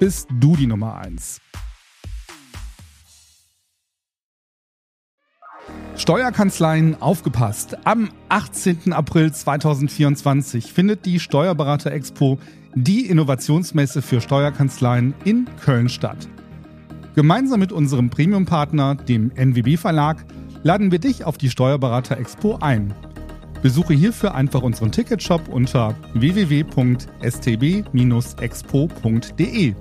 bist du die Nummer 1. Steuerkanzleien aufgepasst. Am 18. April 2024 findet die Steuerberater Expo, die Innovationsmesse für Steuerkanzleien in Köln statt. Gemeinsam mit unserem Premium-Partner, dem NWB Verlag, laden wir dich auf die Steuerberater Expo ein. Besuche hierfür einfach unseren Ticketshop unter www.stb-expo.de.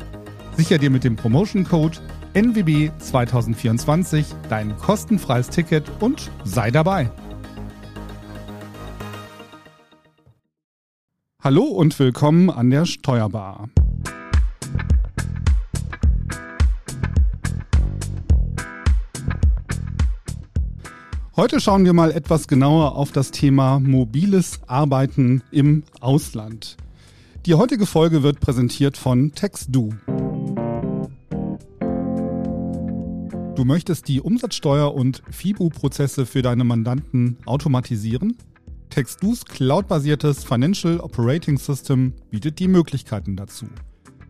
Sicher dir mit dem Promotion Code NWB 2024 dein kostenfreies Ticket und sei dabei. Hallo und willkommen an der Steuerbar. Heute schauen wir mal etwas genauer auf das Thema mobiles Arbeiten im Ausland. Die heutige Folge wird präsentiert von TextDo. Du möchtest die Umsatzsteuer- und FIBU-Prozesse für deine Mandanten automatisieren? TextDo's cloudbasiertes Financial Operating System bietet die Möglichkeiten dazu.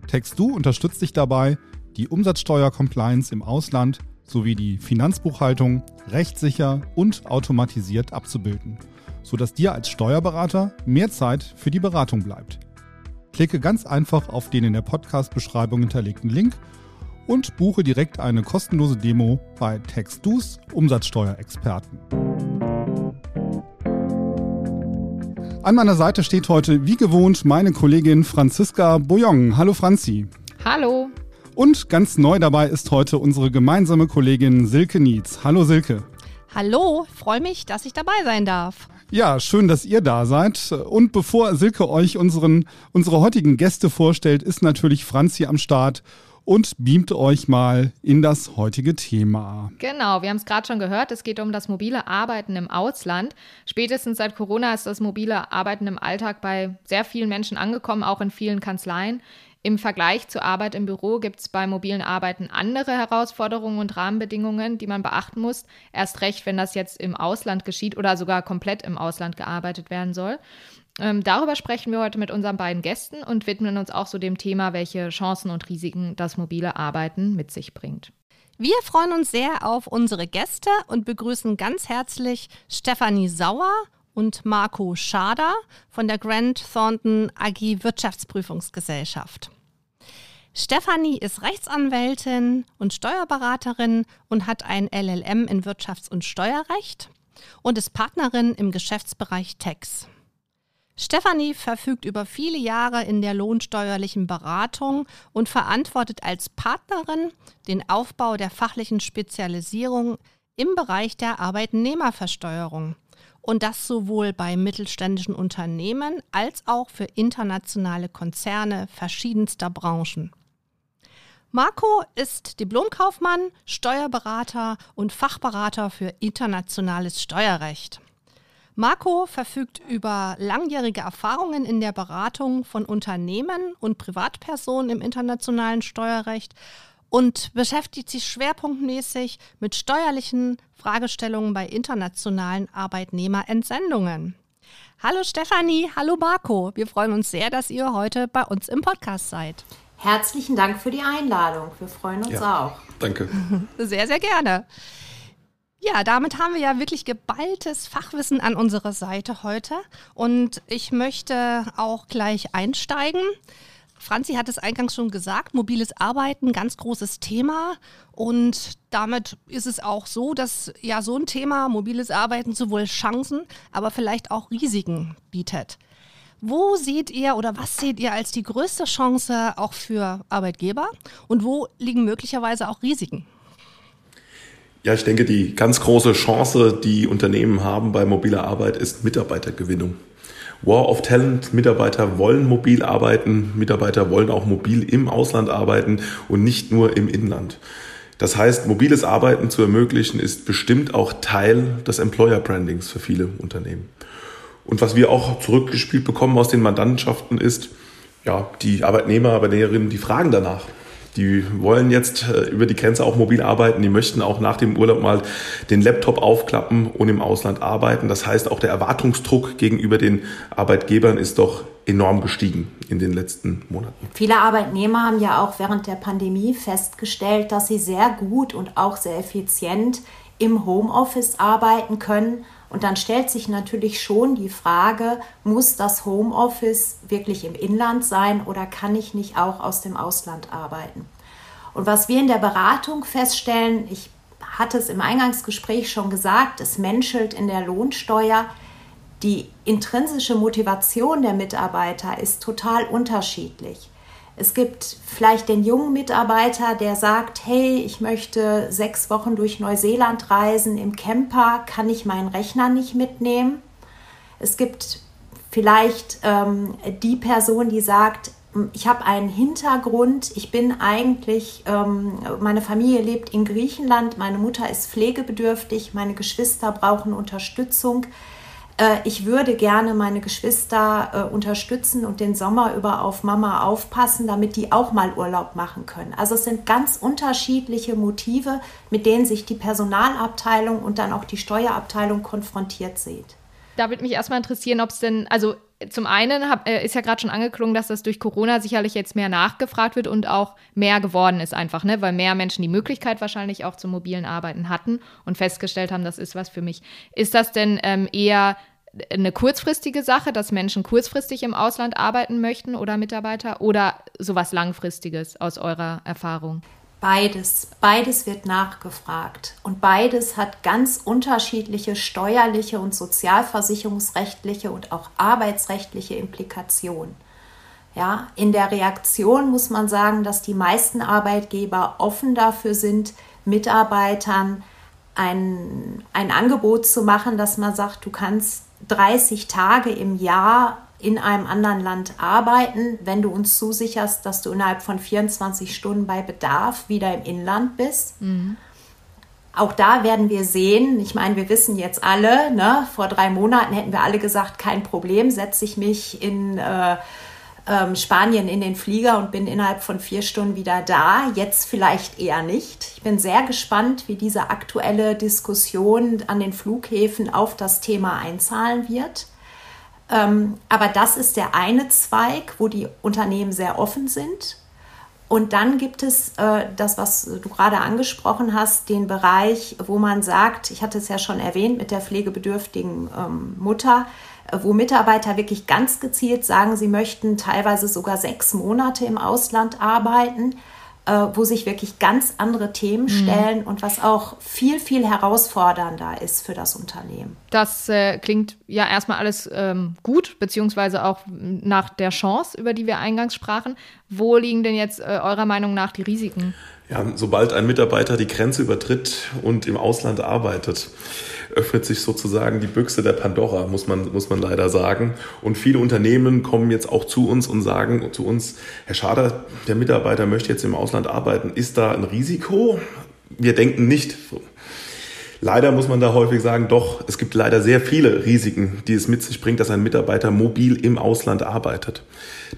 TextDo unterstützt dich dabei, die Umsatzsteuer-Compliance im Ausland sowie die Finanzbuchhaltung rechtssicher und automatisiert abzubilden, sodass dir als Steuerberater mehr Zeit für die Beratung bleibt. Klicke ganz einfach auf den in der Podcast-Beschreibung hinterlegten Link und buche direkt eine kostenlose Demo bei TextDo's Umsatzsteuerexperten. An meiner Seite steht heute wie gewohnt meine Kollegin Franziska Bouillon. Hallo Franzi. Hallo. Und ganz neu dabei ist heute unsere gemeinsame Kollegin Silke Nietz. Hallo Silke. Hallo, freue mich, dass ich dabei sein darf. Ja, schön, dass ihr da seid. Und bevor Silke euch unseren, unsere heutigen Gäste vorstellt, ist natürlich Franzi am Start und beamt euch mal in das heutige Thema. Genau, wir haben es gerade schon gehört, es geht um das mobile Arbeiten im Ausland. Spätestens seit Corona ist das mobile Arbeiten im Alltag bei sehr vielen Menschen angekommen, auch in vielen Kanzleien. Im Vergleich zur Arbeit im Büro gibt es bei mobilen Arbeiten andere Herausforderungen und Rahmenbedingungen, die man beachten muss. Erst recht, wenn das jetzt im Ausland geschieht oder sogar komplett im Ausland gearbeitet werden soll. Ähm, darüber sprechen wir heute mit unseren beiden Gästen und widmen uns auch so dem Thema, welche Chancen und Risiken das mobile Arbeiten mit sich bringt. Wir freuen uns sehr auf unsere Gäste und begrüßen ganz herzlich Stefanie Sauer und Marco Schader von der Grant Thornton AG Wirtschaftsprüfungsgesellschaft. Stefanie ist Rechtsanwältin und Steuerberaterin und hat ein LLM in Wirtschafts- und Steuerrecht und ist Partnerin im Geschäftsbereich Tax. Stefanie verfügt über viele Jahre in der lohnsteuerlichen Beratung und verantwortet als Partnerin den Aufbau der fachlichen Spezialisierung im Bereich der Arbeitnehmerversteuerung und das sowohl bei mittelständischen Unternehmen als auch für internationale Konzerne verschiedenster Branchen. Marco ist Diplomkaufmann, Steuerberater und Fachberater für internationales Steuerrecht. Marco verfügt über langjährige Erfahrungen in der Beratung von Unternehmen und Privatpersonen im internationalen Steuerrecht und beschäftigt sich schwerpunktmäßig mit steuerlichen Fragestellungen bei internationalen Arbeitnehmerentsendungen. Hallo Stefanie, hallo Marco. Wir freuen uns sehr, dass ihr heute bei uns im Podcast seid. Herzlichen Dank für die Einladung. Wir freuen uns ja, auch. Danke. Sehr, sehr gerne. Ja, damit haben wir ja wirklich geballtes Fachwissen an unserer Seite heute. Und ich möchte auch gleich einsteigen. Franzi hat es eingangs schon gesagt, mobiles Arbeiten, ganz großes Thema. Und damit ist es auch so, dass ja so ein Thema, mobiles Arbeiten, sowohl Chancen, aber vielleicht auch Risiken bietet. Wo seht ihr oder was seht ihr als die größte Chance auch für Arbeitgeber und wo liegen möglicherweise auch Risiken? Ja, ich denke, die ganz große Chance, die Unternehmen haben bei mobiler Arbeit, ist Mitarbeitergewinnung. War of Talent. Mitarbeiter wollen mobil arbeiten, Mitarbeiter wollen auch mobil im Ausland arbeiten und nicht nur im Inland. Das heißt, mobiles Arbeiten zu ermöglichen, ist bestimmt auch Teil des Employer Brandings für viele Unternehmen. Und was wir auch zurückgespielt bekommen aus den Mandantenschaften ist, ja, die Arbeitnehmer, Arbeitnehmerinnen, die fragen danach. Die wollen jetzt äh, über die Grenze auch mobil arbeiten. Die möchten auch nach dem Urlaub mal den Laptop aufklappen und im Ausland arbeiten. Das heißt, auch der Erwartungsdruck gegenüber den Arbeitgebern ist doch enorm gestiegen in den letzten Monaten. Viele Arbeitnehmer haben ja auch während der Pandemie festgestellt, dass sie sehr gut und auch sehr effizient im Homeoffice arbeiten können und dann stellt sich natürlich schon die Frage, muss das Homeoffice wirklich im Inland sein oder kann ich nicht auch aus dem Ausland arbeiten? Und was wir in der Beratung feststellen, ich hatte es im Eingangsgespräch schon gesagt, es menschelt in der Lohnsteuer. Die intrinsische Motivation der Mitarbeiter ist total unterschiedlich. Es gibt vielleicht den jungen Mitarbeiter, der sagt, hey, ich möchte sechs Wochen durch Neuseeland reisen im Camper, kann ich meinen Rechner nicht mitnehmen. Es gibt vielleicht ähm, die Person, die sagt, ich habe einen Hintergrund, ich bin eigentlich, ähm, meine Familie lebt in Griechenland, meine Mutter ist pflegebedürftig, meine Geschwister brauchen Unterstützung ich würde gerne meine Geschwister äh, unterstützen und den Sommer über auf Mama aufpassen, damit die auch mal Urlaub machen können. Also es sind ganz unterschiedliche Motive, mit denen sich die Personalabteilung und dann auch die Steuerabteilung konfrontiert sieht. Da würde mich erstmal interessieren, ob es denn, also zum einen hab, äh, ist ja gerade schon angeklungen, dass das durch Corona sicherlich jetzt mehr nachgefragt wird und auch mehr geworden ist einfach, ne? weil mehr Menschen die Möglichkeit wahrscheinlich auch zum mobilen Arbeiten hatten und festgestellt haben, das ist was für mich. Ist das denn ähm, eher eine kurzfristige Sache, dass Menschen kurzfristig im Ausland arbeiten möchten oder Mitarbeiter oder sowas Langfristiges aus eurer Erfahrung? Beides, beides wird nachgefragt und beides hat ganz unterschiedliche steuerliche und sozialversicherungsrechtliche und auch arbeitsrechtliche Implikationen. Ja, in der Reaktion muss man sagen, dass die meisten Arbeitgeber offen dafür sind, Mitarbeitern ein, ein Angebot zu machen, dass man sagt, du kannst 30 Tage im Jahr in einem anderen Land arbeiten, wenn du uns zusicherst, dass du innerhalb von 24 Stunden bei Bedarf wieder im Inland bist. Mhm. Auch da werden wir sehen, ich meine, wir wissen jetzt alle, ne, vor drei Monaten hätten wir alle gesagt, kein Problem, setze ich mich in äh, ähm, Spanien in den Flieger und bin innerhalb von vier Stunden wieder da. Jetzt vielleicht eher nicht. Ich bin sehr gespannt, wie diese aktuelle Diskussion an den Flughäfen auf das Thema einzahlen wird. Ähm, aber das ist der eine Zweig, wo die Unternehmen sehr offen sind. Und dann gibt es äh, das, was du gerade angesprochen hast, den Bereich, wo man sagt, ich hatte es ja schon erwähnt mit der pflegebedürftigen ähm, Mutter, wo Mitarbeiter wirklich ganz gezielt sagen, sie möchten teilweise sogar sechs Monate im Ausland arbeiten, äh, wo sich wirklich ganz andere Themen mhm. stellen und was auch viel, viel herausfordernder ist für das Unternehmen. Das äh, klingt ja erstmal alles ähm, gut, beziehungsweise auch nach der Chance, über die wir eingangs sprachen. Wo liegen denn jetzt äh, eurer Meinung nach die Risiken? Ja, sobald ein Mitarbeiter die Grenze übertritt und im Ausland arbeitet, öffnet sich sozusagen die Büchse der Pandora, muss man, muss man leider sagen. Und viele Unternehmen kommen jetzt auch zu uns und sagen zu uns, Herr Schader, der Mitarbeiter möchte jetzt im Ausland arbeiten. Ist da ein Risiko? Wir denken nicht. Leider muss man da häufig sagen, doch, es gibt leider sehr viele Risiken, die es mit sich bringt, dass ein Mitarbeiter mobil im Ausland arbeitet.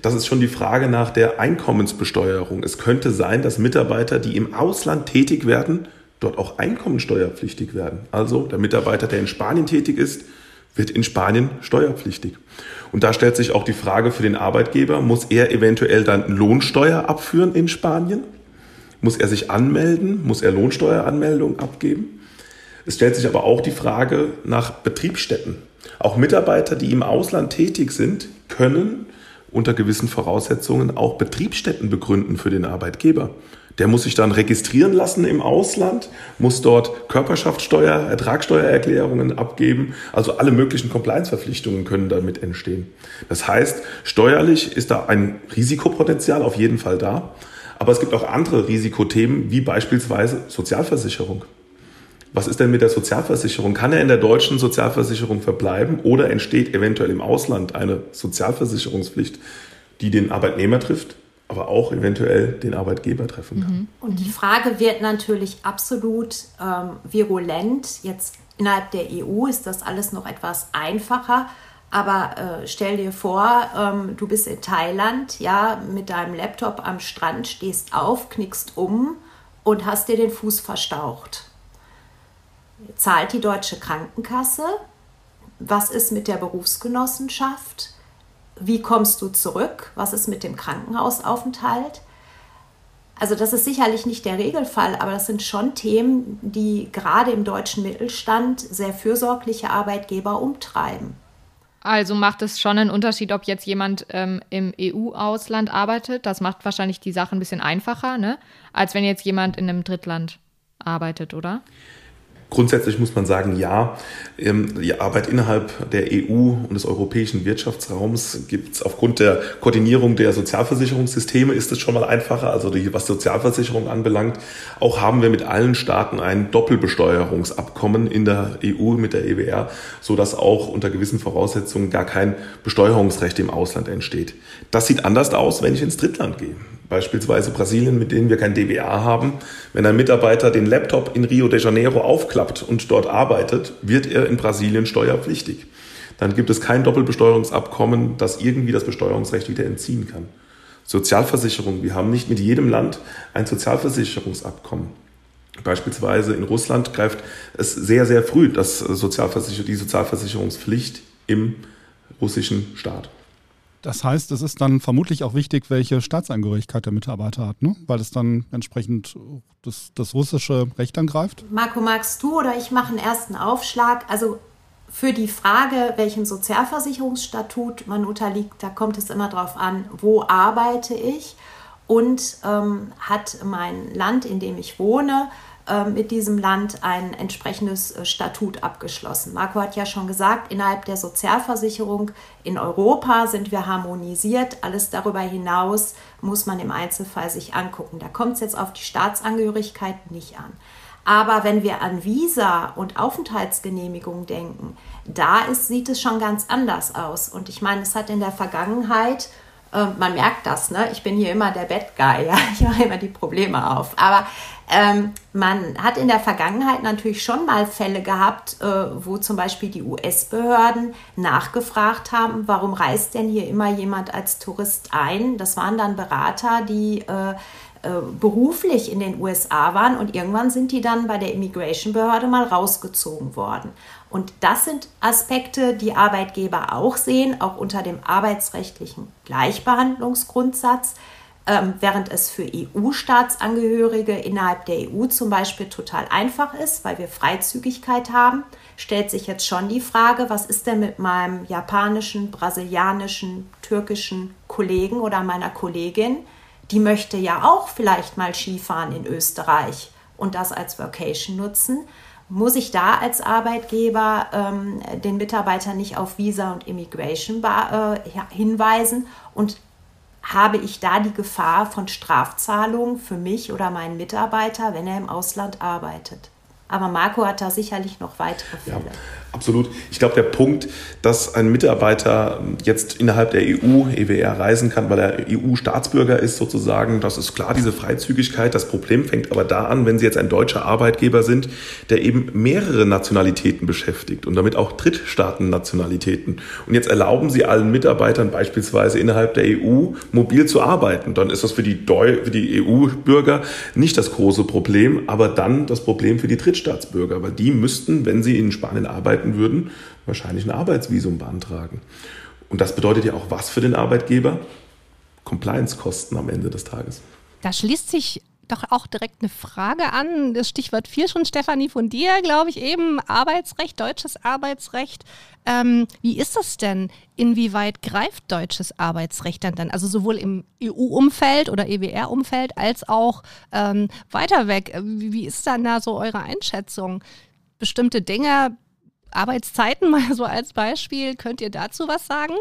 Das ist schon die Frage nach der Einkommensbesteuerung. Es könnte sein, dass Mitarbeiter, die im Ausland tätig werden, dort auch einkommensteuerpflichtig werden. Also der Mitarbeiter, der in Spanien tätig ist, wird in Spanien steuerpflichtig. Und da stellt sich auch die Frage für den Arbeitgeber, muss er eventuell dann Lohnsteuer abführen in Spanien? Muss er sich anmelden? Muss er Lohnsteueranmeldung abgeben? Es stellt sich aber auch die Frage nach Betriebsstätten. Auch Mitarbeiter, die im Ausland tätig sind, können unter gewissen Voraussetzungen auch Betriebsstätten begründen für den Arbeitgeber. Der muss sich dann registrieren lassen im Ausland, muss dort Körperschaftssteuer, Ertragssteuererklärungen abgeben. Also alle möglichen Compliance-Verpflichtungen können damit entstehen. Das heißt, steuerlich ist da ein Risikopotenzial auf jeden Fall da. Aber es gibt auch andere Risikothemen, wie beispielsweise Sozialversicherung. Was ist denn mit der Sozialversicherung? Kann er in der deutschen Sozialversicherung verbleiben oder entsteht eventuell im Ausland eine Sozialversicherungspflicht, die den Arbeitnehmer trifft, aber auch eventuell den Arbeitgeber treffen kann? Mhm. Und die Frage wird natürlich absolut ähm, virulent. Jetzt innerhalb der EU ist das alles noch etwas einfacher. Aber äh, stell dir vor, ähm, du bist in Thailand, ja, mit deinem Laptop am Strand, stehst auf, knickst um und hast dir den Fuß verstaucht zahlt die deutsche Krankenkasse? Was ist mit der Berufsgenossenschaft? Wie kommst du zurück? Was ist mit dem Krankenhausaufenthalt? Also das ist sicherlich nicht der Regelfall, aber das sind schon Themen, die gerade im deutschen Mittelstand sehr fürsorgliche Arbeitgeber umtreiben. Also macht es schon einen Unterschied, ob jetzt jemand ähm, im EU-Ausland arbeitet. Das macht wahrscheinlich die Sache ein bisschen einfacher, ne? als wenn jetzt jemand in einem Drittland arbeitet, oder? Grundsätzlich muss man sagen, ja, ähm, die Arbeit innerhalb der EU und des europäischen Wirtschaftsraums gibt es aufgrund der Koordinierung der Sozialversicherungssysteme ist es schon mal einfacher, also die, was Sozialversicherung anbelangt. Auch haben wir mit allen Staaten ein Doppelbesteuerungsabkommen in der EU mit der EWR, so dass auch unter gewissen Voraussetzungen gar kein Besteuerungsrecht im Ausland entsteht. Das sieht anders aus, wenn ich ins Drittland gehe beispielsweise Brasilien, mit denen wir kein DBA haben. Wenn ein Mitarbeiter den Laptop in Rio de Janeiro aufklappt und dort arbeitet, wird er in Brasilien steuerpflichtig. Dann gibt es kein Doppelbesteuerungsabkommen, das irgendwie das Besteuerungsrecht wieder entziehen kann. Sozialversicherung. Wir haben nicht mit jedem Land ein Sozialversicherungsabkommen. Beispielsweise in Russland greift es sehr, sehr früh das Sozialversicher die Sozialversicherungspflicht im russischen Staat. Das heißt, es ist dann vermutlich auch wichtig, welche Staatsangehörigkeit der Mitarbeiter hat, ne? weil es dann entsprechend das, das russische Recht angreift. Marco, magst du oder ich mache einen ersten Aufschlag? Also für die Frage, welchem Sozialversicherungsstatut man unterliegt, da kommt es immer darauf an, wo arbeite ich und ähm, hat mein Land, in dem ich wohne, mit diesem Land ein entsprechendes äh, Statut abgeschlossen. Marco hat ja schon gesagt, innerhalb der Sozialversicherung in Europa sind wir harmonisiert. Alles darüber hinaus muss man im Einzelfall sich angucken. Da kommt es jetzt auf die Staatsangehörigkeit nicht an. Aber wenn wir an Visa und Aufenthaltsgenehmigung denken, da ist, sieht es schon ganz anders aus. Und ich meine, es hat in der Vergangenheit ähm, man merkt das, ne? Ich bin hier immer der Bad Guy, ja? Ich mache immer die Probleme auf. Aber ähm, man hat in der Vergangenheit natürlich schon mal Fälle gehabt, äh, wo zum Beispiel die US-Behörden nachgefragt haben, warum reist denn hier immer jemand als Tourist ein? Das waren dann Berater, die äh, äh, beruflich in den USA waren und irgendwann sind die dann bei der Immigration-Behörde mal rausgezogen worden. Und das sind Aspekte, die Arbeitgeber auch sehen, auch unter dem arbeitsrechtlichen Gleichbehandlungsgrundsatz. Ähm, während es für EU-Staatsangehörige innerhalb der EU zum Beispiel total einfach ist, weil wir Freizügigkeit haben, stellt sich jetzt schon die Frage, was ist denn mit meinem japanischen, brasilianischen, türkischen Kollegen oder meiner Kollegin, die möchte ja auch vielleicht mal Skifahren in Österreich und das als Vacation nutzen. Muss ich da als Arbeitgeber ähm, den Mitarbeiter nicht auf Visa und Immigration äh, hinweisen und habe ich da die Gefahr von Strafzahlungen für mich oder meinen Mitarbeiter, wenn er im Ausland arbeitet? Aber Marco hat da sicherlich noch weitere Fälle. Ja. Absolut. Ich glaube, der Punkt, dass ein Mitarbeiter jetzt innerhalb der EU, EWR, reisen kann, weil er EU-Staatsbürger ist, sozusagen, das ist klar, diese Freizügigkeit. Das Problem fängt aber da an, wenn Sie jetzt ein deutscher Arbeitgeber sind, der eben mehrere Nationalitäten beschäftigt und damit auch Drittstaaten-Nationalitäten. Und jetzt erlauben Sie allen Mitarbeitern beispielsweise innerhalb der EU mobil zu arbeiten. Dann ist das für die, die EU-Bürger nicht das große Problem, aber dann das Problem für die Drittstaatsbürger, weil die müssten, wenn sie in Spanien arbeiten, arbeiten würden, wahrscheinlich ein Arbeitsvisum beantragen. Und das bedeutet ja auch was für den Arbeitgeber? Compliance-Kosten am Ende des Tages. Da schließt sich doch auch direkt eine Frage an. Das Stichwort 4 schon, Stefanie, von dir, glaube ich, eben Arbeitsrecht, deutsches Arbeitsrecht. Ähm, wie ist das denn? Inwieweit greift deutsches Arbeitsrecht dann dann? Also sowohl im EU-Umfeld oder EWR-Umfeld als auch ähm, weiter weg. Wie, wie ist dann da so eure Einschätzung? Bestimmte Dinge Arbeitszeiten mal so als Beispiel. Könnt ihr dazu was sagen?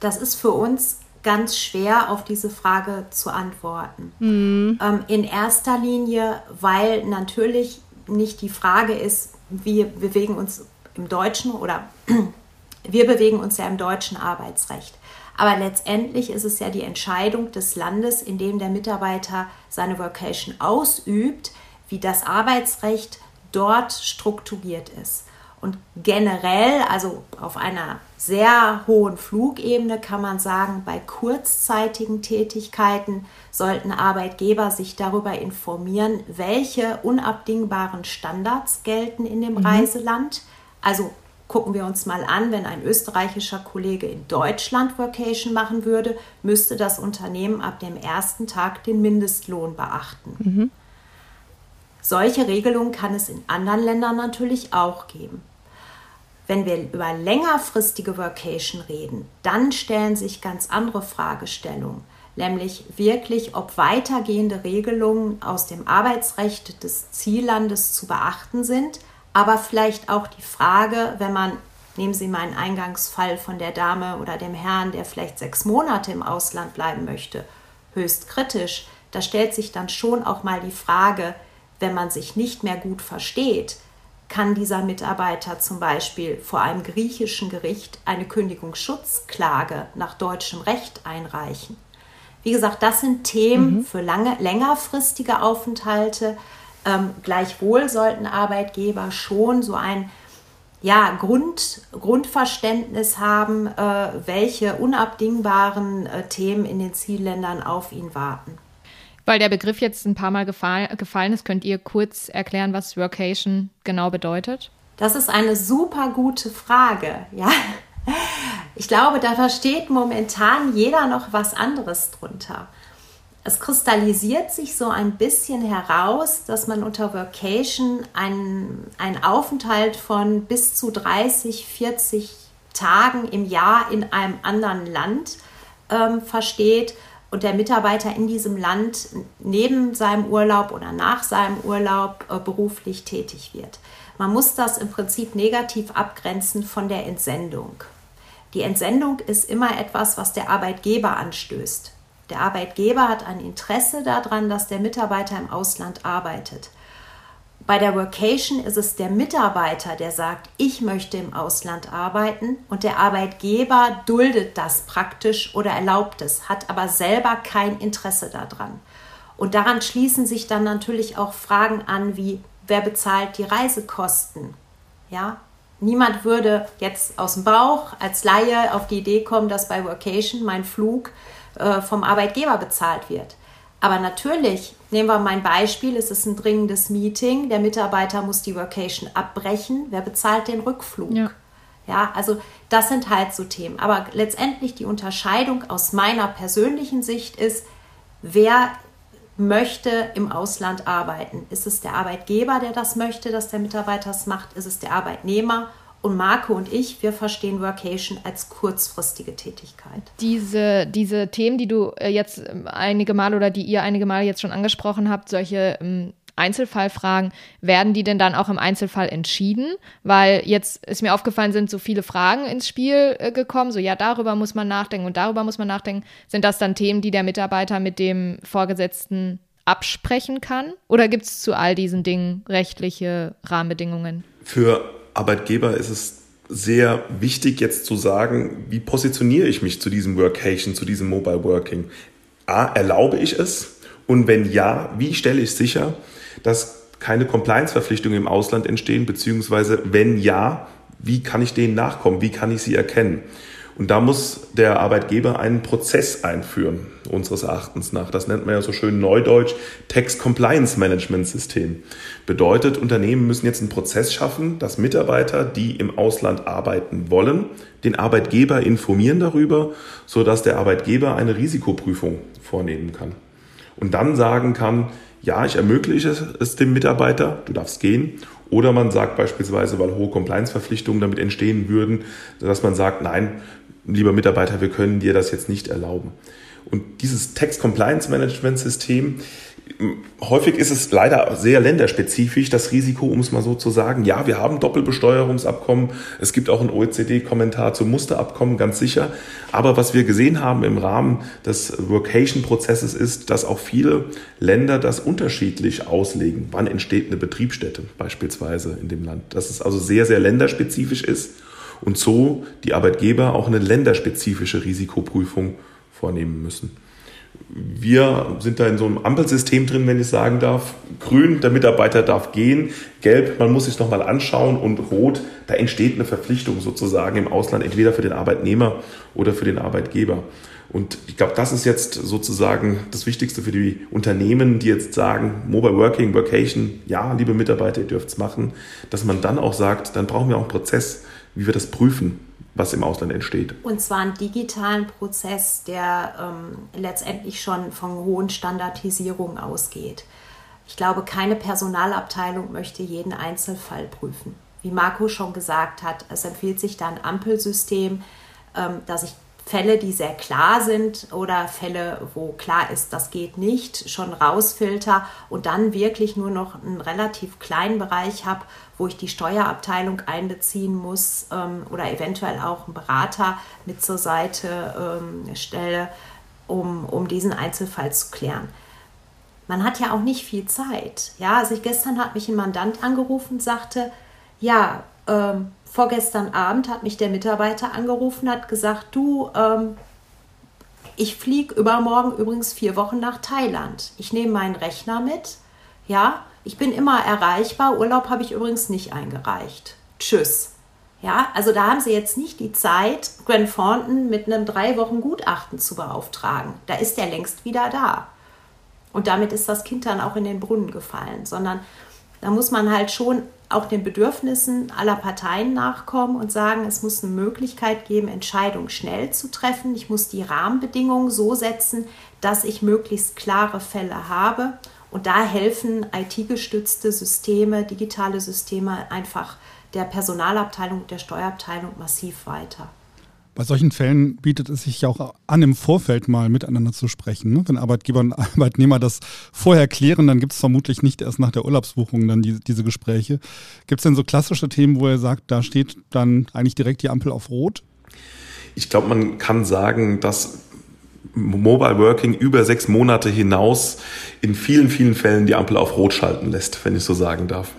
Das ist für uns ganz schwer auf diese Frage zu antworten. Mhm. Ähm, in erster Linie, weil natürlich nicht die Frage ist, wir bewegen uns im deutschen oder wir bewegen uns ja im deutschen Arbeitsrecht. Aber letztendlich ist es ja die Entscheidung des Landes, in dem der Mitarbeiter seine Vocation ausübt, wie das Arbeitsrecht dort strukturiert ist. Und generell, also auf einer sehr hohen Flugebene kann man sagen, bei kurzzeitigen Tätigkeiten sollten Arbeitgeber sich darüber informieren, welche unabdingbaren Standards gelten in dem mhm. Reiseland. Also gucken wir uns mal an, wenn ein österreichischer Kollege in Deutschland Vacation machen würde, müsste das Unternehmen ab dem ersten Tag den Mindestlohn beachten. Mhm. Solche Regelungen kann es in anderen Ländern natürlich auch geben. Wenn wir über längerfristige Vacation reden, dann stellen sich ganz andere Fragestellungen, nämlich wirklich, ob weitergehende Regelungen aus dem Arbeitsrecht des Ziellandes zu beachten sind, aber vielleicht auch die Frage, wenn man, nehmen Sie meinen Eingangsfall von der Dame oder dem Herrn, der vielleicht sechs Monate im Ausland bleiben möchte, höchst kritisch, da stellt sich dann schon auch mal die Frage, wenn man sich nicht mehr gut versteht, kann dieser Mitarbeiter zum Beispiel vor einem griechischen Gericht eine Kündigungsschutzklage nach deutschem Recht einreichen. Wie gesagt, das sind Themen mhm. für lange, längerfristige Aufenthalte. Ähm, gleichwohl sollten Arbeitgeber schon so ein ja, Grund, Grundverständnis haben, äh, welche unabdingbaren äh, Themen in den Zielländern auf ihn warten. Weil der Begriff jetzt ein paar Mal gefallen, gefallen ist, könnt ihr kurz erklären, was Workation genau bedeutet? Das ist eine super gute Frage, ja. Ich glaube, da versteht momentan jeder noch was anderes drunter. Es kristallisiert sich so ein bisschen heraus, dass man unter Workation einen, einen Aufenthalt von bis zu 30, 40 Tagen im Jahr in einem anderen Land ähm, versteht und der Mitarbeiter in diesem Land neben seinem Urlaub oder nach seinem Urlaub äh, beruflich tätig wird. Man muss das im Prinzip negativ abgrenzen von der Entsendung. Die Entsendung ist immer etwas, was der Arbeitgeber anstößt. Der Arbeitgeber hat ein Interesse daran, dass der Mitarbeiter im Ausland arbeitet. Bei der Workation ist es der Mitarbeiter, der sagt, ich möchte im Ausland arbeiten und der Arbeitgeber duldet das praktisch oder erlaubt es, hat aber selber kein Interesse daran. Und daran schließen sich dann natürlich auch Fragen an wie, wer bezahlt die Reisekosten? Ja, niemand würde jetzt aus dem Bauch als Laie auf die Idee kommen, dass bei Workation mein Flug äh, vom Arbeitgeber bezahlt wird. Aber natürlich, nehmen wir mein Beispiel, es ist ein dringendes Meeting, der Mitarbeiter muss die Workation abbrechen, wer bezahlt den Rückflug? Ja. ja, also das sind halt so Themen. Aber letztendlich die Unterscheidung aus meiner persönlichen Sicht ist, wer möchte im Ausland arbeiten? Ist es der Arbeitgeber, der das möchte, dass der Mitarbeiter es macht? Ist es der Arbeitnehmer? Und Marco und ich, wir verstehen Workation als kurzfristige Tätigkeit. Diese, diese Themen, die du äh, jetzt ähm, einige Mal oder die ihr einige Mal jetzt schon angesprochen habt, solche ähm, Einzelfallfragen, werden die denn dann auch im Einzelfall entschieden? Weil jetzt ist mir aufgefallen, sind so viele Fragen ins Spiel äh, gekommen, so ja, darüber muss man nachdenken und darüber muss man nachdenken. Sind das dann Themen, die der Mitarbeiter mit dem Vorgesetzten absprechen kann? Oder gibt es zu all diesen Dingen rechtliche Rahmenbedingungen? Für Arbeitgeber ist es sehr wichtig jetzt zu sagen, wie positioniere ich mich zu diesem Workation, zu diesem Mobile Working? A, erlaube ich es? Und wenn ja, wie stelle ich sicher, dass keine Compliance-Verpflichtungen im Ausland entstehen, beziehungsweise wenn ja, wie kann ich denen nachkommen? Wie kann ich sie erkennen? Und da muss der Arbeitgeber einen Prozess einführen, unseres Erachtens nach. Das nennt man ja so schön neudeutsch Tax Compliance Management System. Bedeutet, Unternehmen müssen jetzt einen Prozess schaffen, dass Mitarbeiter, die im Ausland arbeiten wollen, den Arbeitgeber informieren darüber, sodass der Arbeitgeber eine Risikoprüfung vornehmen kann. Und dann sagen kann, ja, ich ermögliche es dem Mitarbeiter, du darfst gehen. Oder man sagt beispielsweise, weil hohe Compliance-Verpflichtungen damit entstehen würden, dass man sagt, nein, lieber Mitarbeiter, wir können dir das jetzt nicht erlauben. Und dieses Text Compliance Management System Häufig ist es leider sehr länderspezifisch, das Risiko, um es mal so zu sagen. Ja, wir haben Doppelbesteuerungsabkommen. Es gibt auch einen OECD-Kommentar zum Musterabkommen, ganz sicher. Aber was wir gesehen haben im Rahmen des Workation-Prozesses ist, dass auch viele Länder das unterschiedlich auslegen. Wann entsteht eine Betriebsstätte beispielsweise in dem Land? Dass es also sehr, sehr länderspezifisch ist und so die Arbeitgeber auch eine länderspezifische Risikoprüfung vornehmen müssen. Wir sind da in so einem Ampelsystem drin, wenn ich sagen darf. Grün, der Mitarbeiter darf gehen. Gelb, man muss sich nochmal anschauen. Und rot, da entsteht eine Verpflichtung sozusagen im Ausland, entweder für den Arbeitnehmer oder für den Arbeitgeber. Und ich glaube, das ist jetzt sozusagen das Wichtigste für die Unternehmen, die jetzt sagen, Mobile Working, Workation, ja, liebe Mitarbeiter, ihr dürft es machen, dass man dann auch sagt, dann brauchen wir auch einen Prozess, wie wir das prüfen was im Ausland entsteht. Und zwar einen digitalen Prozess, der ähm, letztendlich schon von hohen Standardisierungen ausgeht. Ich glaube, keine Personalabteilung möchte jeden Einzelfall prüfen. Wie Marco schon gesagt hat, es empfiehlt sich da ein Ampelsystem, ähm, dass ich Fälle, die sehr klar sind oder Fälle, wo klar ist, das geht nicht, schon rausfilter und dann wirklich nur noch einen relativ kleinen Bereich habe, wo ich die Steuerabteilung einbeziehen muss ähm, oder eventuell auch einen Berater mit zur Seite ähm, stelle, um, um diesen Einzelfall zu klären. Man hat ja auch nicht viel Zeit. Ja, also ich, gestern hat mich ein Mandant angerufen und sagte, ja, ähm, vorgestern Abend hat mich der Mitarbeiter angerufen, hat gesagt, du, ähm, ich fliege übermorgen übrigens vier Wochen nach Thailand. Ich nehme meinen Rechner mit. Ja, ich bin immer erreichbar. Urlaub habe ich übrigens nicht eingereicht. Tschüss. Ja, also da haben sie jetzt nicht die Zeit, Grant Thornton mit einem drei Wochen Gutachten zu beauftragen. Da ist er längst wieder da. Und damit ist das Kind dann auch in den Brunnen gefallen, sondern da muss man halt schon auch den Bedürfnissen aller Parteien nachkommen und sagen, es muss eine Möglichkeit geben, Entscheidungen schnell zu treffen. Ich muss die Rahmenbedingungen so setzen, dass ich möglichst klare Fälle habe. Und da helfen IT-gestützte Systeme, digitale Systeme einfach der Personalabteilung und der Steuerabteilung massiv weiter. Bei solchen Fällen bietet es sich ja auch an, im Vorfeld mal miteinander zu sprechen. Ne? Wenn Arbeitgeber und Arbeitnehmer das vorher klären, dann gibt es vermutlich nicht erst nach der Urlaubsbuchung dann die, diese Gespräche. Gibt es denn so klassische Themen, wo er sagt, da steht dann eigentlich direkt die Ampel auf Rot? Ich glaube, man kann sagen, dass Mobile Working über sechs Monate hinaus in vielen, vielen Fällen die Ampel auf Rot schalten lässt, wenn ich so sagen darf.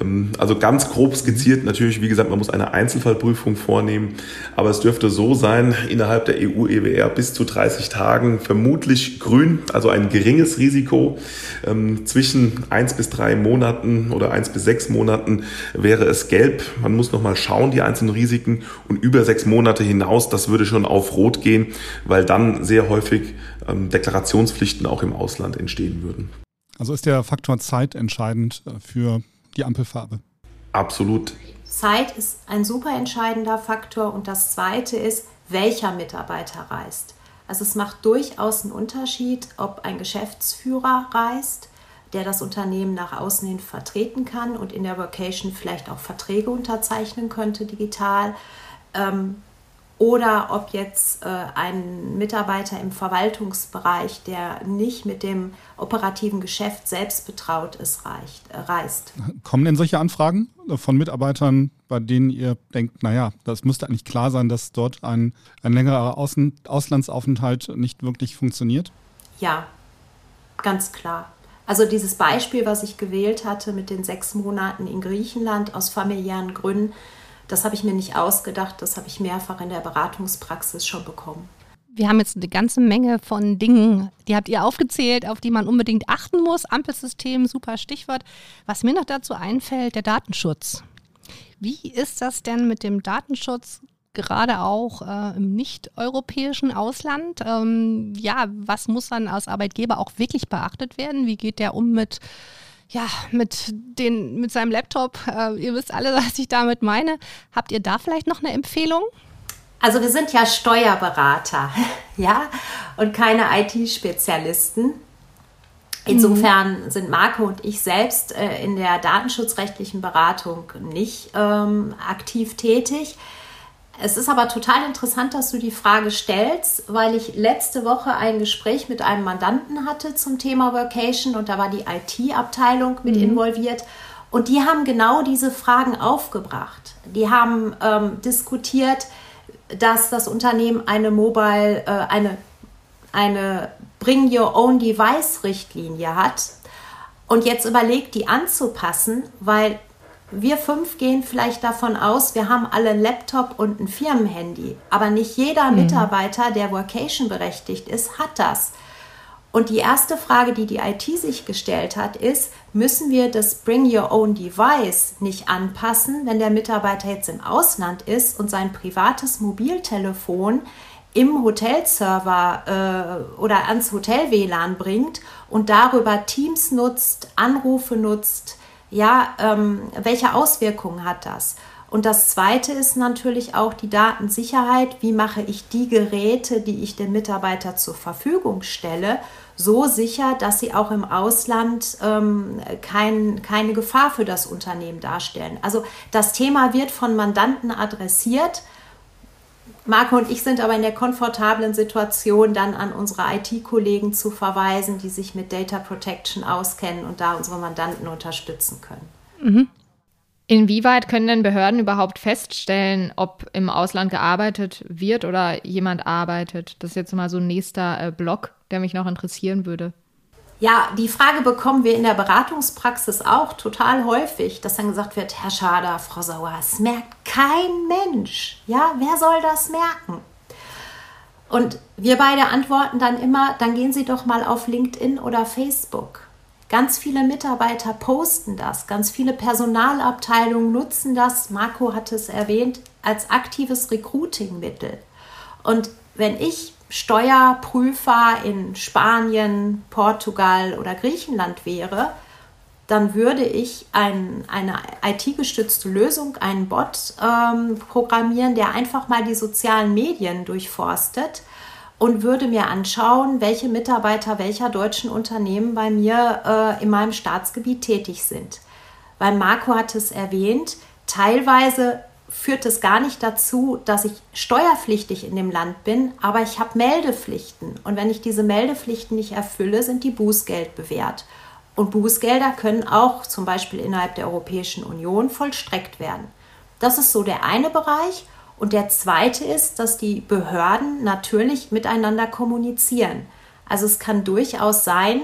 Ähm, also ganz grob skizziert natürlich, wie gesagt, man muss eine Einzelfallprüfung vornehmen, aber es dürfte so sein, innerhalb der EU-EWR bis zu 30 Tagen vermutlich grün, also ein geringes Risiko. Ähm, zwischen eins bis drei Monaten oder eins bis sechs Monaten wäre es gelb. Man muss nochmal schauen, die einzelnen Risiken und über sechs Monate hinaus, das würde schon auf Rot gehen, weil dann sehr häufig ähm, Deklarationspflichten auch im Ausland entstehen würden. Also ist der Faktor Zeit entscheidend äh, für die Ampelfarbe? Absolut. Zeit ist ein super entscheidender Faktor und das Zweite ist, welcher Mitarbeiter reist. Also es macht durchaus einen Unterschied, ob ein Geschäftsführer reist, der das Unternehmen nach außen hin vertreten kann und in der Vocation vielleicht auch Verträge unterzeichnen könnte digital. Ähm, oder ob jetzt äh, ein Mitarbeiter im Verwaltungsbereich, der nicht mit dem operativen Geschäft selbst betraut ist, reicht, äh, reist. Kommen denn solche Anfragen von Mitarbeitern, bei denen ihr denkt, naja, das müsste eigentlich klar sein, dass dort ein, ein längerer Außen, Auslandsaufenthalt nicht wirklich funktioniert? Ja, ganz klar. Also dieses Beispiel, was ich gewählt hatte mit den sechs Monaten in Griechenland aus familiären Gründen, das habe ich mir nicht ausgedacht, das habe ich mehrfach in der Beratungspraxis schon bekommen. Wir haben jetzt eine ganze Menge von Dingen, die habt ihr aufgezählt, auf die man unbedingt achten muss. Ampelsystem, super Stichwort. Was mir noch dazu einfällt, der Datenschutz. Wie ist das denn mit dem Datenschutz gerade auch äh, im nicht-europäischen Ausland? Ähm, ja, was muss dann als Arbeitgeber auch wirklich beachtet werden? Wie geht der um mit ja, mit, den, mit seinem Laptop. Äh, ihr wisst alle, was ich damit meine. Habt ihr da vielleicht noch eine Empfehlung? Also wir sind ja Steuerberater, ja, und keine IT-Spezialisten. Insofern mhm. sind Marco und ich selbst äh, in der datenschutzrechtlichen Beratung nicht ähm, aktiv tätig. Es ist aber total interessant, dass du die Frage stellst, weil ich letzte Woche ein Gespräch mit einem Mandanten hatte zum Thema Workation und da war die IT-Abteilung mit mhm. involviert und die haben genau diese Fragen aufgebracht. Die haben ähm, diskutiert, dass das Unternehmen eine Mobile, äh, eine, eine Bring Your Own Device Richtlinie hat und jetzt überlegt, die anzupassen, weil wir fünf gehen vielleicht davon aus, wir haben alle einen Laptop und ein Firmenhandy. Aber nicht jeder mhm. Mitarbeiter, der Workation berechtigt ist, hat das. Und die erste Frage, die die IT sich gestellt hat, ist, müssen wir das Bring Your Own Device nicht anpassen, wenn der Mitarbeiter jetzt im Ausland ist und sein privates Mobiltelefon im Hotelserver äh, oder ans Hotel-WLAN bringt und darüber Teams nutzt, Anrufe nutzt, ja, ähm, welche Auswirkungen hat das? Und das Zweite ist natürlich auch die Datensicherheit. Wie mache ich die Geräte, die ich dem Mitarbeiter zur Verfügung stelle, so sicher, dass sie auch im Ausland ähm, kein, keine Gefahr für das Unternehmen darstellen? Also das Thema wird von Mandanten adressiert Marco und ich sind aber in der komfortablen Situation, dann an unsere IT-Kollegen zu verweisen, die sich mit Data Protection auskennen und da unsere Mandanten unterstützen können. Mhm. Inwieweit können denn Behörden überhaupt feststellen, ob im Ausland gearbeitet wird oder jemand arbeitet? Das ist jetzt mal so ein nächster äh, Block, der mich noch interessieren würde. Ja, die Frage bekommen wir in der Beratungspraxis auch total häufig, dass dann gesagt wird, Herr Schader, Frau Sauer, es merkt kein Mensch. Ja, wer soll das merken? Und wir beide antworten dann immer, dann gehen Sie doch mal auf LinkedIn oder Facebook. Ganz viele Mitarbeiter posten das, ganz viele Personalabteilungen nutzen das, Marco hat es erwähnt, als aktives Recruiting-Mittel. Und wenn ich Steuerprüfer in Spanien, Portugal oder Griechenland wäre, dann würde ich ein, eine IT-gestützte Lösung, einen Bot ähm, programmieren, der einfach mal die sozialen Medien durchforstet und würde mir anschauen, welche Mitarbeiter welcher deutschen Unternehmen bei mir äh, in meinem Staatsgebiet tätig sind. Weil Marco hat es erwähnt, teilweise führt es gar nicht dazu, dass ich steuerpflichtig in dem Land bin, aber ich habe Meldepflichten. Und wenn ich diese Meldepflichten nicht erfülle, sind die Bußgeld bewährt. Und Bußgelder können auch zum Beispiel innerhalb der Europäischen Union vollstreckt werden. Das ist so der eine Bereich. Und der zweite ist, dass die Behörden natürlich miteinander kommunizieren. Also es kann durchaus sein,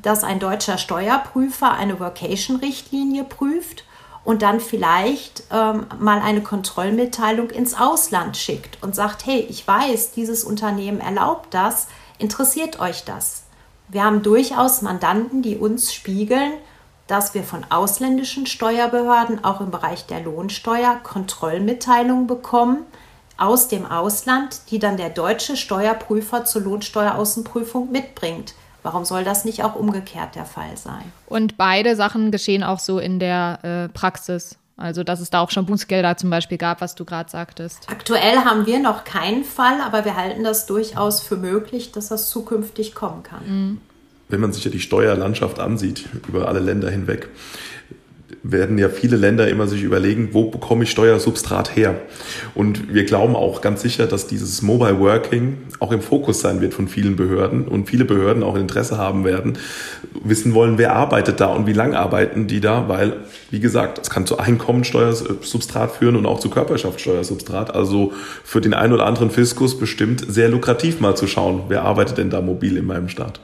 dass ein deutscher Steuerprüfer eine Vocation-Richtlinie prüft und dann vielleicht ähm, mal eine Kontrollmitteilung ins Ausland schickt und sagt, hey, ich weiß, dieses Unternehmen erlaubt das, interessiert euch das? Wir haben durchaus Mandanten, die uns spiegeln, dass wir von ausländischen Steuerbehörden auch im Bereich der Lohnsteuer Kontrollmitteilungen bekommen aus dem Ausland, die dann der deutsche Steuerprüfer zur Lohnsteueraußenprüfung mitbringt. Warum soll das nicht auch umgekehrt der Fall sein? Und beide Sachen geschehen auch so in der äh, Praxis. Also, dass es da auch schon Bußgelder zum Beispiel gab, was du gerade sagtest. Aktuell haben wir noch keinen Fall, aber wir halten das durchaus für möglich, dass das zukünftig kommen kann. Mhm. Wenn man sich ja die Steuerlandschaft ansieht, über alle Länder hinweg, werden ja viele Länder immer sich überlegen, wo bekomme ich Steuersubstrat her? Und wir glauben auch ganz sicher, dass dieses Mobile Working auch im Fokus sein wird von vielen Behörden und viele Behörden auch Interesse haben werden, wissen wollen, wer arbeitet da und wie lang arbeiten die da, weil, wie gesagt, es kann zu Einkommensteuersubstrat führen und auch zu Körperschaftssteuersubstrat. Also für den einen oder anderen Fiskus bestimmt sehr lukrativ mal zu schauen, wer arbeitet denn da mobil in meinem Staat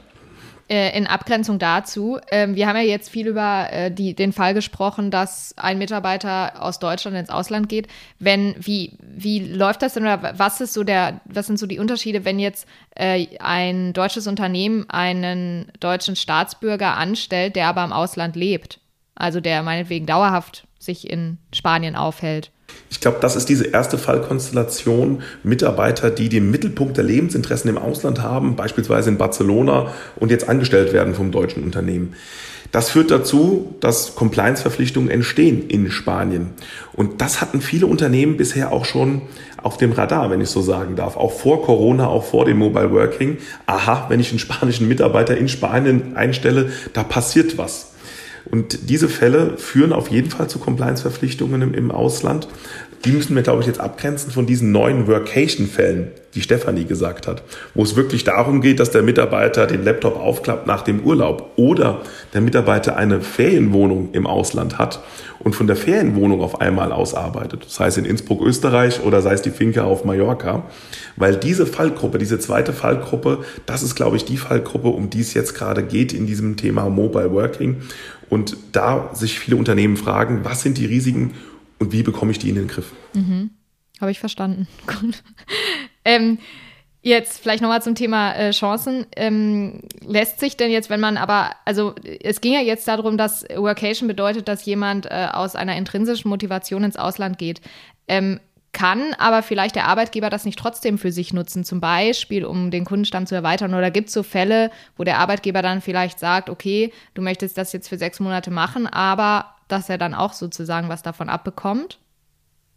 äh, in Abgrenzung dazu, ähm, wir haben ja jetzt viel über äh, die, den Fall gesprochen, dass ein Mitarbeiter aus Deutschland ins Ausland geht. Wenn, wie, wie läuft das denn oder was ist so der, was sind so die Unterschiede, wenn jetzt äh, ein deutsches Unternehmen einen deutschen Staatsbürger anstellt, der aber im Ausland lebt? Also der meinetwegen dauerhaft sich in Spanien aufhält. Ich glaube, das ist diese erste Fallkonstellation. Mitarbeiter, die den Mittelpunkt der Lebensinteressen im Ausland haben, beispielsweise in Barcelona und jetzt angestellt werden vom deutschen Unternehmen. Das führt dazu, dass Compliance-Verpflichtungen entstehen in Spanien. Und das hatten viele Unternehmen bisher auch schon auf dem Radar, wenn ich so sagen darf. Auch vor Corona, auch vor dem Mobile Working. Aha, wenn ich einen spanischen Mitarbeiter in Spanien einstelle, da passiert was. Und diese Fälle führen auf jeden Fall zu Compliance-Verpflichtungen im, im Ausland. Die müssen wir, glaube ich, jetzt abgrenzen von diesen neuen Workation-Fällen, die Stefanie gesagt hat, wo es wirklich darum geht, dass der Mitarbeiter den Laptop aufklappt nach dem Urlaub oder der Mitarbeiter eine Ferienwohnung im Ausland hat und von der Ferienwohnung auf einmal ausarbeitet, sei es in Innsbruck, Österreich oder sei es die Finke auf Mallorca, weil diese Fallgruppe, diese zweite Fallgruppe, das ist, glaube ich, die Fallgruppe, um die es jetzt gerade geht in diesem Thema Mobile Working und da sich viele Unternehmen fragen, was sind die Risiken und wie bekomme ich die in den Griff. Mhm. Habe ich verstanden. Gut. ähm, jetzt vielleicht nochmal zum Thema äh, Chancen. Ähm, lässt sich denn jetzt, wenn man aber, also es ging ja jetzt darum, dass Workation bedeutet, dass jemand äh, aus einer intrinsischen Motivation ins Ausland geht. Ähm, kann aber vielleicht der Arbeitgeber das nicht trotzdem für sich nutzen, zum Beispiel um den Kundenstamm zu erweitern? Oder gibt es so Fälle, wo der Arbeitgeber dann vielleicht sagt, okay, du möchtest das jetzt für sechs Monate machen, aber dass er dann auch sozusagen was davon abbekommt.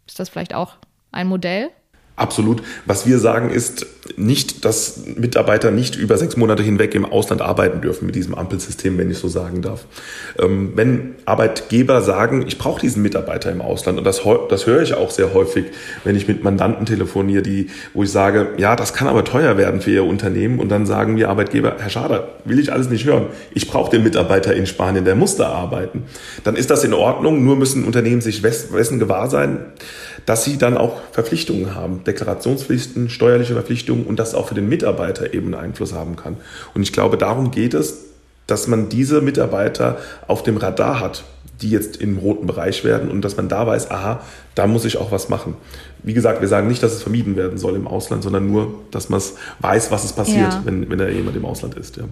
Ist das vielleicht auch ein Modell? Absolut. Was wir sagen ist nicht, dass Mitarbeiter nicht über sechs Monate hinweg im Ausland arbeiten dürfen mit diesem Ampelsystem, wenn ich so sagen darf. Ähm, wenn Arbeitgeber sagen, ich brauche diesen Mitarbeiter im Ausland und das, das höre ich auch sehr häufig, wenn ich mit Mandanten telefoniere, die, wo ich sage, ja, das kann aber teuer werden für ihr Unternehmen und dann sagen mir Arbeitgeber, Herr Schader, will ich alles nicht hören. Ich brauche den Mitarbeiter in Spanien, der muss da arbeiten. Dann ist das in Ordnung, nur müssen Unternehmen sich dessen gewahr sein, dass sie dann auch Verpflichtungen haben, Deklarationspflichten, steuerliche Verpflichtungen und das auch für den Mitarbeiter eben Einfluss haben kann. Und ich glaube, darum geht es, dass man diese Mitarbeiter auf dem Radar hat, die jetzt im roten Bereich werden und dass man da weiß, aha, da muss ich auch was machen. Wie gesagt, wir sagen nicht, dass es vermieden werden soll im Ausland, sondern nur, dass man weiß, was es passiert, ja. wenn, wenn da jemand im Ausland ist. Ja.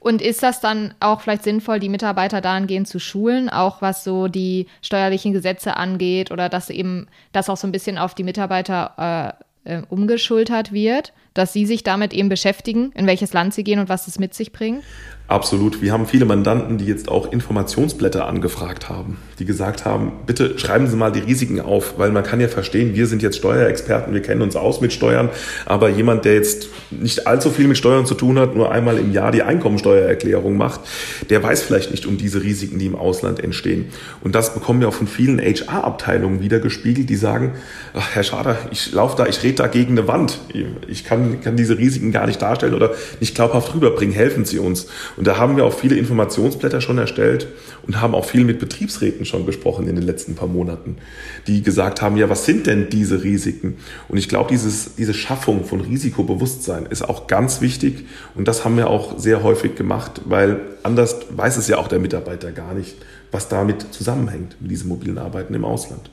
Und ist das dann auch vielleicht sinnvoll, die Mitarbeiter dahingehend zu schulen, auch was so die steuerlichen Gesetze angeht oder dass eben das auch so ein bisschen auf die Mitarbeiter äh, äh, umgeschultert wird, dass sie sich damit eben beschäftigen, in welches Land sie gehen und was es mit sich bringt? Absolut. Wir haben viele Mandanten, die jetzt auch Informationsblätter angefragt haben, die gesagt haben, bitte schreiben Sie mal die Risiken auf, weil man kann ja verstehen, wir sind jetzt Steuerexperten, wir kennen uns aus mit Steuern, aber jemand, der jetzt nicht allzu viel mit Steuern zu tun hat, nur einmal im Jahr die Einkommensteuererklärung macht, der weiß vielleicht nicht um diese Risiken, die im Ausland entstehen. Und das bekommen wir auch von vielen HR-Abteilungen wieder gespiegelt, die sagen, ach, Herr Schader, ich laufe da, ich rede da gegen eine Wand. Ich kann, kann diese Risiken gar nicht darstellen oder nicht glaubhaft rüberbringen. Helfen Sie uns. Und da haben wir auch viele Informationsblätter schon erstellt und haben auch viel mit Betriebsräten schon gesprochen in den letzten paar Monaten, die gesagt haben, ja, was sind denn diese Risiken? Und ich glaube, dieses, diese Schaffung von Risikobewusstsein ist auch ganz wichtig und das haben wir auch sehr häufig gemacht, weil anders weiß es ja auch der Mitarbeiter gar nicht, was damit zusammenhängt mit diesem mobilen Arbeiten im Ausland.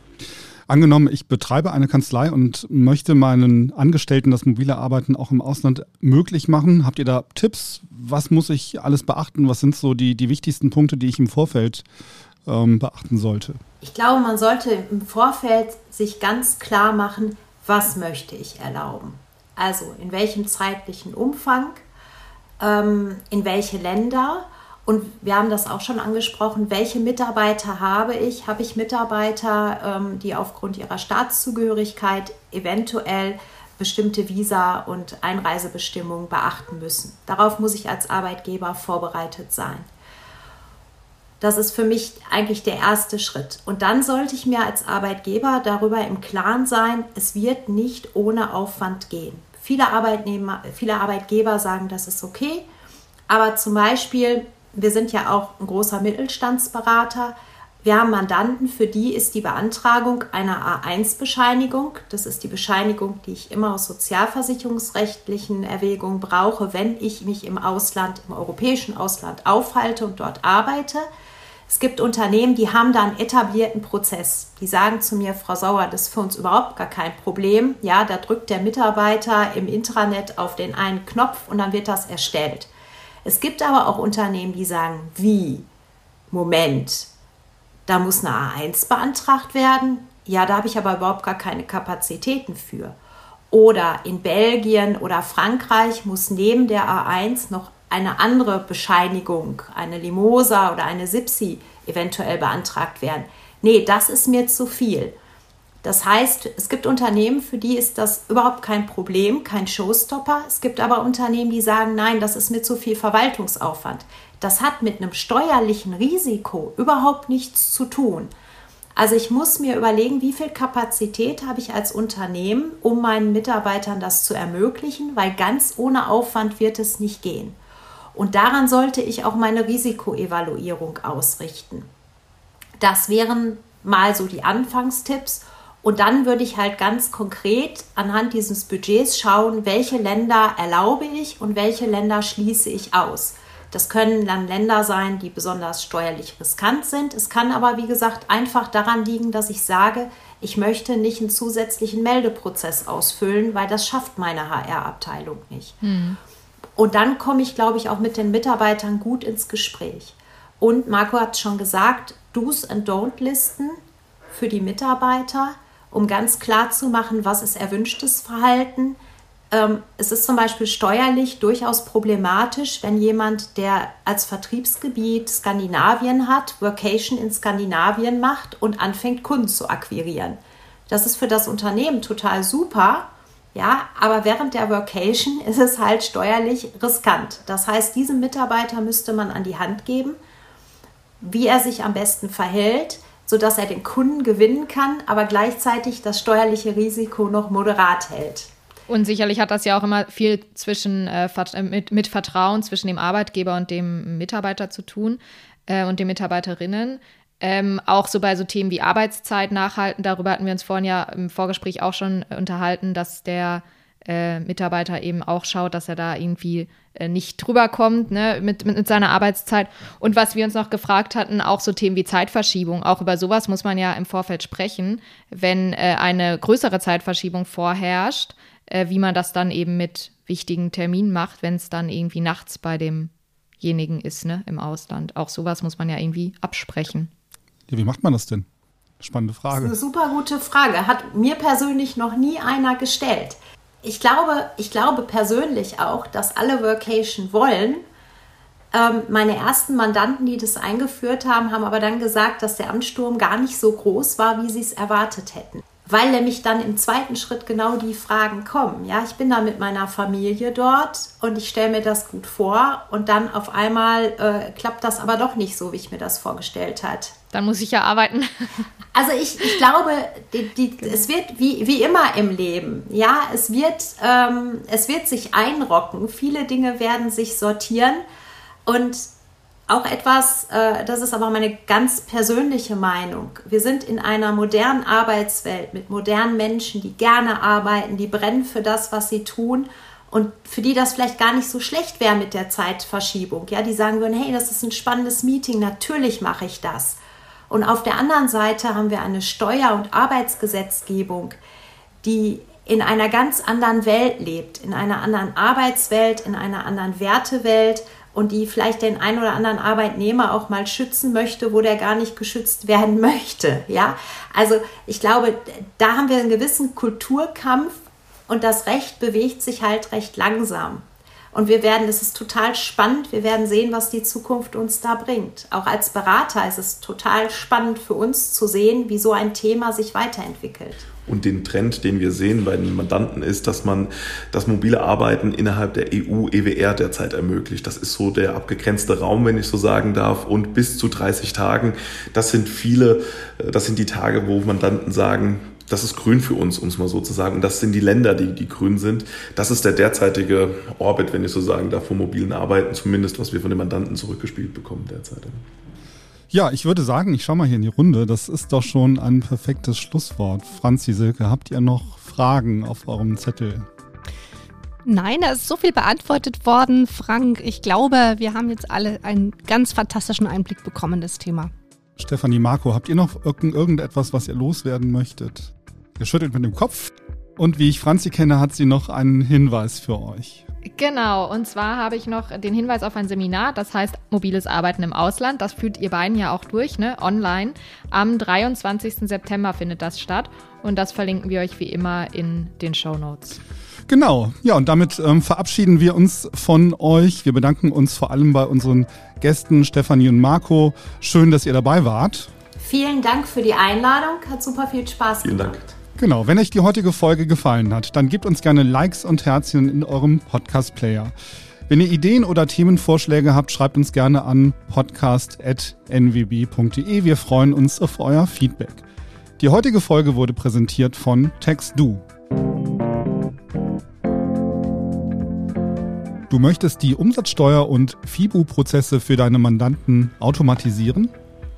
Angenommen, ich betreibe eine Kanzlei und möchte meinen Angestellten das mobile Arbeiten auch im Ausland möglich machen. Habt ihr da Tipps? Was muss ich alles beachten? Was sind so die, die wichtigsten Punkte, die ich im Vorfeld ähm, beachten sollte? Ich glaube, man sollte im Vorfeld sich ganz klar machen, was möchte ich erlauben. Also in welchem zeitlichen Umfang, ähm, in welche Länder und wir haben das auch schon angesprochen, welche Mitarbeiter habe ich? Habe ich Mitarbeiter, ähm, die aufgrund ihrer Staatszugehörigkeit eventuell bestimmte Visa- und Einreisebestimmungen beachten müssen? Darauf muss ich als Arbeitgeber vorbereitet sein. Das ist für mich eigentlich der erste Schritt. Und dann sollte ich mir als Arbeitgeber darüber im Klaren sein, es wird nicht ohne Aufwand gehen. Viele, Arbeitnehmer, viele Arbeitgeber sagen, das ist okay. Aber zum Beispiel wir sind ja auch ein großer Mittelstandsberater. Wir haben Mandanten, für die ist die Beantragung einer A1-Bescheinigung, das ist die Bescheinigung, die ich immer aus sozialversicherungsrechtlichen Erwägungen brauche, wenn ich mich im Ausland, im europäischen Ausland aufhalte und dort arbeite. Es gibt Unternehmen, die haben da einen etablierten Prozess. Die sagen zu mir, Frau Sauer, das ist für uns überhaupt gar kein Problem. Ja, da drückt der Mitarbeiter im Intranet auf den einen Knopf und dann wird das erstellt. Es gibt aber auch Unternehmen, die sagen, wie? Moment, da muss eine A1 beantragt werden. Ja, da habe ich aber überhaupt gar keine Kapazitäten für. Oder in Belgien oder Frankreich muss neben der A1 noch eine andere Bescheinigung, eine Limosa oder eine SIPSI eventuell beantragt werden. Nee, das ist mir zu viel. Das heißt, es gibt Unternehmen, für die ist das überhaupt kein Problem, kein Showstopper. Es gibt aber Unternehmen, die sagen, nein, das ist mir zu viel Verwaltungsaufwand. Das hat mit einem steuerlichen Risiko überhaupt nichts zu tun. Also ich muss mir überlegen, wie viel Kapazität habe ich als Unternehmen, um meinen Mitarbeitern das zu ermöglichen, weil ganz ohne Aufwand wird es nicht gehen. Und daran sollte ich auch meine Risikoevaluierung ausrichten. Das wären mal so die Anfangstipps. Und dann würde ich halt ganz konkret anhand dieses Budgets schauen, welche Länder erlaube ich und welche Länder schließe ich aus. Das können dann Länder sein, die besonders steuerlich riskant sind. Es kann aber, wie gesagt, einfach daran liegen, dass ich sage, ich möchte nicht einen zusätzlichen Meldeprozess ausfüllen, weil das schafft meine HR-Abteilung nicht. Hm. Und dann komme ich, glaube ich, auch mit den Mitarbeitern gut ins Gespräch. Und Marco hat schon gesagt, Do's and Don't Listen für die Mitarbeiter, um ganz klar zu machen, was ist erwünschtes Verhalten. Ähm, es ist zum Beispiel steuerlich durchaus problematisch, wenn jemand, der als Vertriebsgebiet Skandinavien hat, Workation in Skandinavien macht und anfängt, Kunden zu akquirieren. Das ist für das Unternehmen total super, ja, aber während der Workation ist es halt steuerlich riskant. Das heißt, diesem Mitarbeiter müsste man an die Hand geben, wie er sich am besten verhält, sodass er den Kunden gewinnen kann, aber gleichzeitig das steuerliche Risiko noch moderat hält. Und sicherlich hat das ja auch immer viel zwischen, äh, äh mit, mit, Vertrauen zwischen dem Arbeitgeber und dem Mitarbeiter zu tun äh, und den Mitarbeiterinnen. Ähm, auch so bei so Themen wie Arbeitszeit nachhalten, darüber hatten wir uns vorhin ja im Vorgespräch auch schon unterhalten, dass der äh, Mitarbeiter eben auch schaut, dass er da irgendwie äh, nicht drüber kommt ne, mit, mit, mit, seiner Arbeitszeit. Und was wir uns noch gefragt hatten, auch so Themen wie Zeitverschiebung. Auch über sowas muss man ja im Vorfeld sprechen, wenn äh, eine größere Zeitverschiebung vorherrscht, äh, wie man das dann eben mit wichtigen Terminen macht, wenn es dann irgendwie nachts bei demjenigen ist, ne, im Ausland. Auch sowas muss man ja irgendwie absprechen. Ja, wie macht man das denn? Spannende Frage. Das ist eine super gute Frage. Hat mir persönlich noch nie einer gestellt. Ich glaube, ich glaube persönlich auch, dass alle Workation wollen. Ähm, meine ersten Mandanten, die das eingeführt haben, haben aber dann gesagt, dass der Ansturm gar nicht so groß war, wie sie es erwartet hätten weil nämlich dann im zweiten Schritt genau die Fragen kommen. Ja, ich bin da mit meiner Familie dort und ich stelle mir das gut vor und dann auf einmal äh, klappt das aber doch nicht so, wie ich mir das vorgestellt hat. Dann muss ich ja arbeiten. Also ich, ich glaube, die, die, genau. es wird wie, wie immer im Leben, ja, es wird, ähm, es wird sich einrocken, viele Dinge werden sich sortieren und auch etwas, äh, das ist aber meine ganz persönliche Meinung. Wir sind in einer modernen Arbeitswelt mit modernen Menschen, die gerne arbeiten, die brennen für das, was sie tun und für die das vielleicht gar nicht so schlecht wäre mit der Zeitverschiebung. Ja, die sagen würden, hey, das ist ein spannendes Meeting, natürlich mache ich das. Und auf der anderen Seite haben wir eine Steuer- und Arbeitsgesetzgebung, die in einer ganz anderen Welt lebt, in einer anderen Arbeitswelt, in einer anderen Wertewelt und die vielleicht den einen oder anderen Arbeitnehmer auch mal schützen möchte, wo der gar nicht geschützt werden möchte. Ja, also ich glaube, da haben wir einen gewissen Kulturkampf und das Recht bewegt sich halt recht langsam. Und wir werden, es ist total spannend, wir werden sehen, was die Zukunft uns da bringt. Auch als Berater ist es total spannend für uns zu sehen, wie so ein Thema sich weiterentwickelt. Und den Trend, den wir sehen bei den Mandanten, ist, dass man das mobile Arbeiten innerhalb der EU-EWR derzeit ermöglicht. Das ist so der abgegrenzte Raum, wenn ich so sagen darf. Und bis zu 30 Tagen, das sind viele, äh, das sind die Tage, wo Mandanten sagen, das ist grün für uns, um es mal so zu sagen. Und das sind die Länder, die, die grün sind. Das ist der derzeitige Orbit, wenn ich so sagen darf, vom mobilen Arbeiten, zumindest was wir von den Mandanten zurückgespielt bekommen derzeit. Ja, ich würde sagen, ich schaue mal hier in die Runde. Das ist doch schon ein perfektes Schlusswort. Franzi Silke, habt ihr noch Fragen auf eurem Zettel? Nein, da ist so viel beantwortet worden, Frank. Ich glaube, wir haben jetzt alle einen ganz fantastischen Einblick bekommen in das Thema. Stefanie Marco, habt ihr noch irgendetwas, was ihr loswerden möchtet? Ihr schüttelt mit dem Kopf. Und wie ich Franzi kenne, hat sie noch einen Hinweis für euch. Genau, und zwar habe ich noch den Hinweis auf ein Seminar, das heißt Mobiles Arbeiten im Ausland. Das führt ihr beiden ja auch durch, ne? Online. Am 23. September findet das statt und das verlinken wir euch wie immer in den Show Notes. Genau, ja, und damit ähm, verabschieden wir uns von euch. Wir bedanken uns vor allem bei unseren Gästen Stefanie und Marco. Schön, dass ihr dabei wart. Vielen Dank für die Einladung, hat super viel Spaß Vielen gemacht. Vielen Dank. Genau, wenn euch die heutige Folge gefallen hat, dann gebt uns gerne Likes und Herzchen in eurem Podcast-Player. Wenn ihr Ideen oder Themenvorschläge habt, schreibt uns gerne an podcast.nwb.de. Wir freuen uns auf euer Feedback. Die heutige Folge wurde präsentiert von TextDo. Du möchtest die Umsatzsteuer- und FIBU-Prozesse für deine Mandanten automatisieren?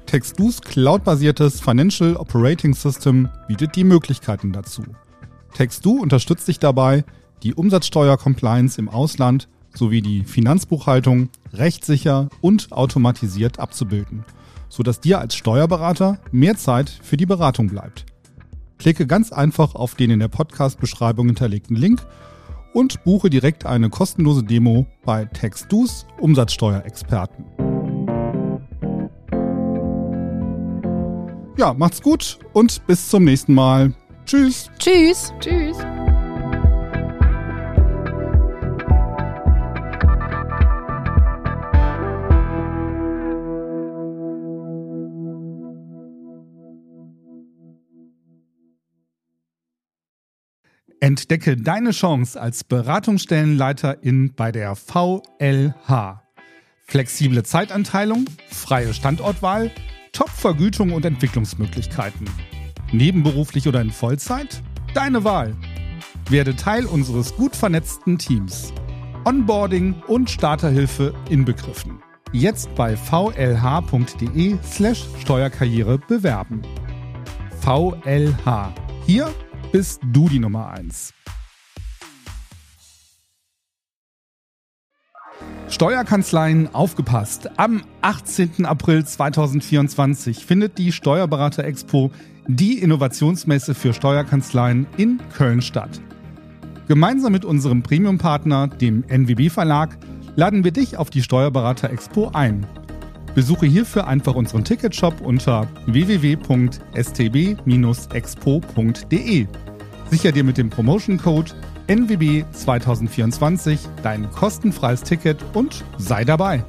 TextDo's cloudbasiertes Financial Operating System bietet die Möglichkeiten dazu. TextDo unterstützt dich dabei, die Umsatzsteuer-Compliance im Ausland sowie die Finanzbuchhaltung rechtssicher und automatisiert abzubilden, sodass dir als Steuerberater mehr Zeit für die Beratung bleibt. Klicke ganz einfach auf den in der Podcast-Beschreibung hinterlegten Link und buche direkt eine kostenlose Demo bei TextDo's Umsatzsteuerexperten. Ja, macht's gut und bis zum nächsten Mal. Tschüss. Tschüss. Tschüss. Entdecke deine Chance als Beratungsstellenleiterin bei der VLH. Flexible Zeitanteilung, freie Standortwahl, Top-Vergütung und Entwicklungsmöglichkeiten. Nebenberuflich oder in Vollzeit? Deine Wahl. Werde Teil unseres gut vernetzten Teams. Onboarding und Starterhilfe inbegriffen. Jetzt bei vlh.de slash Steuerkarriere bewerben. VLH. Hier bist du die Nummer 1. Steuerkanzleien aufgepasst. Am 18. April 2024 findet die Steuerberater Expo, die Innovationsmesse für Steuerkanzleien in Köln statt. Gemeinsam mit unserem Premium-Partner, dem NWB Verlag, laden wir dich auf die Steuerberater Expo ein. Besuche hierfür einfach unseren Ticketshop unter www.stb-expo.de. Sicher dir mit dem Promotion Code NWB 2024 dein kostenfreies Ticket und sei dabei.